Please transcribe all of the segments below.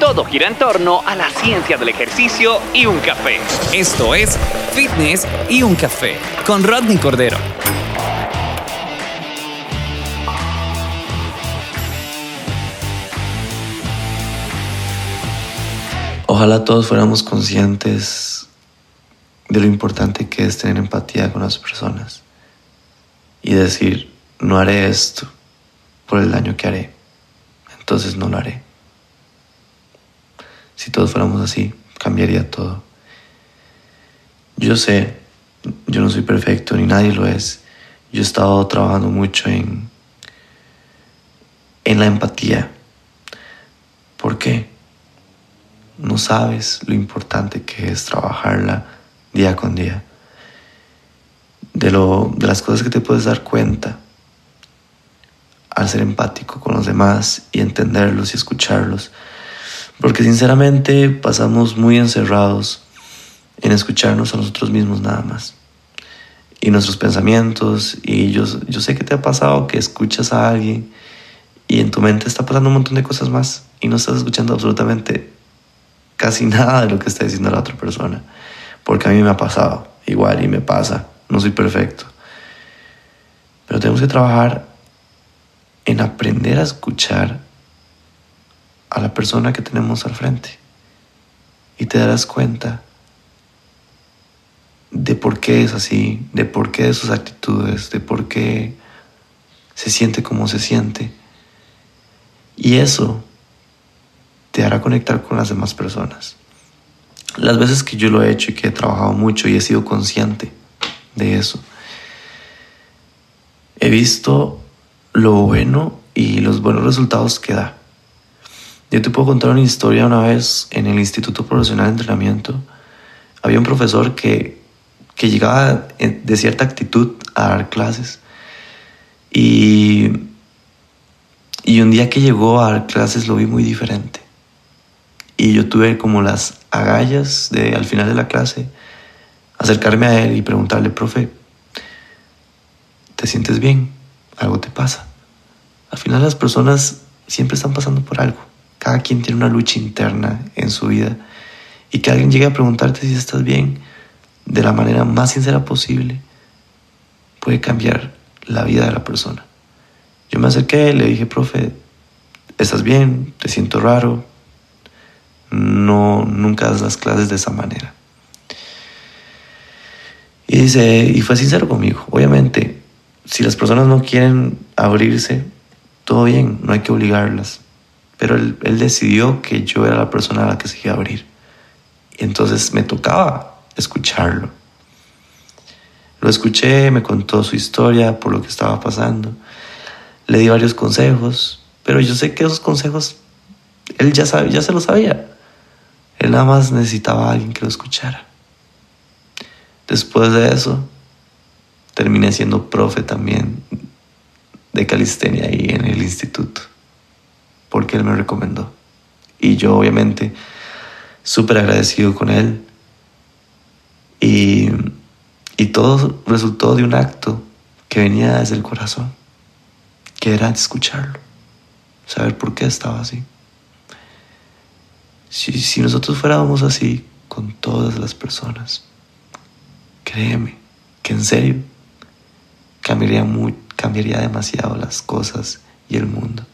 Todo gira en torno a la ciencia del ejercicio y un café. Esto es Fitness y un café con Rodney Cordero. Ojalá todos fuéramos conscientes de lo importante que es tener empatía con las personas y decir, no haré esto por el daño que haré, entonces no lo haré. Si todos fuéramos así, cambiaría todo. Yo sé, yo no soy perfecto, ni nadie lo es. Yo he estado trabajando mucho en, en la empatía. ¿Por qué? No sabes lo importante que es trabajarla día con día. De, lo, de las cosas que te puedes dar cuenta al ser empático con los demás y entenderlos y escucharlos porque sinceramente pasamos muy encerrados en escucharnos a nosotros mismos nada más. Y nuestros pensamientos. Y yo, yo sé que te ha pasado que escuchas a alguien y en tu mente está pasando un montón de cosas más y no estás escuchando absolutamente casi nada de lo que está diciendo la otra persona. Porque a mí me ha pasado igual y me pasa. No soy perfecto. Pero tenemos que trabajar en aprender a escuchar a la persona que tenemos al frente y te darás cuenta de por qué es así, de por qué sus actitudes, de por qué se siente como se siente. Y eso te hará conectar con las demás personas. Las veces que yo lo he hecho y que he trabajado mucho y he sido consciente de eso, he visto lo bueno y los buenos resultados que da. Yo te puedo contar una historia una vez en el Instituto Profesional de Entrenamiento. Había un profesor que, que llegaba de cierta actitud a dar clases y, y un día que llegó a dar clases lo vi muy diferente. Y yo tuve como las agallas de al final de la clase acercarme a él y preguntarle, profe, ¿te sientes bien? ¿Algo te pasa? Al final las personas siempre están pasando por algo. Cada quien tiene una lucha interna en su vida y que alguien llegue a preguntarte si estás bien de la manera más sincera posible puede cambiar la vida de la persona. Yo me acerqué, le dije, profe, ¿estás bien? ¿Te siento raro? No, nunca das las clases de esa manera. Y dice, y fue sincero conmigo. Obviamente, si las personas no quieren abrirse, todo bien, no hay que obligarlas pero él, decidió que yo era la persona a la que se iba a abrir. Y entonces me tocaba escucharlo. Lo escuché, me contó su historia por lo que estaba pasando. Le di varios consejos, pero yo sé que esos consejos él ya, ya se lo sabía. Él nada más necesitaba a alguien que lo escuchara. Después de eso, terminé siendo profe también de calistenia ahí en el instituto porque él me recomendó. Y yo obviamente súper agradecido con él. Y, y todo resultó de un acto que venía desde el corazón, que era escucharlo, saber por qué estaba así. Si, si nosotros fuéramos así con todas las personas, créeme que en serio cambiaría, cambiaría demasiado las cosas y el mundo.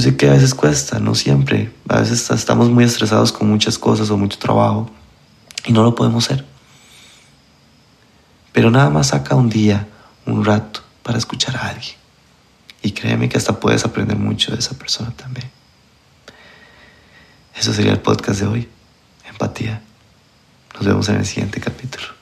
Yo sé que a veces cuesta, no siempre. A veces estamos muy estresados con muchas cosas o mucho trabajo y no lo podemos hacer. Pero nada más saca un día, un rato para escuchar a alguien. Y créeme que hasta puedes aprender mucho de esa persona también. Eso sería el podcast de hoy. Empatía. Nos vemos en el siguiente capítulo.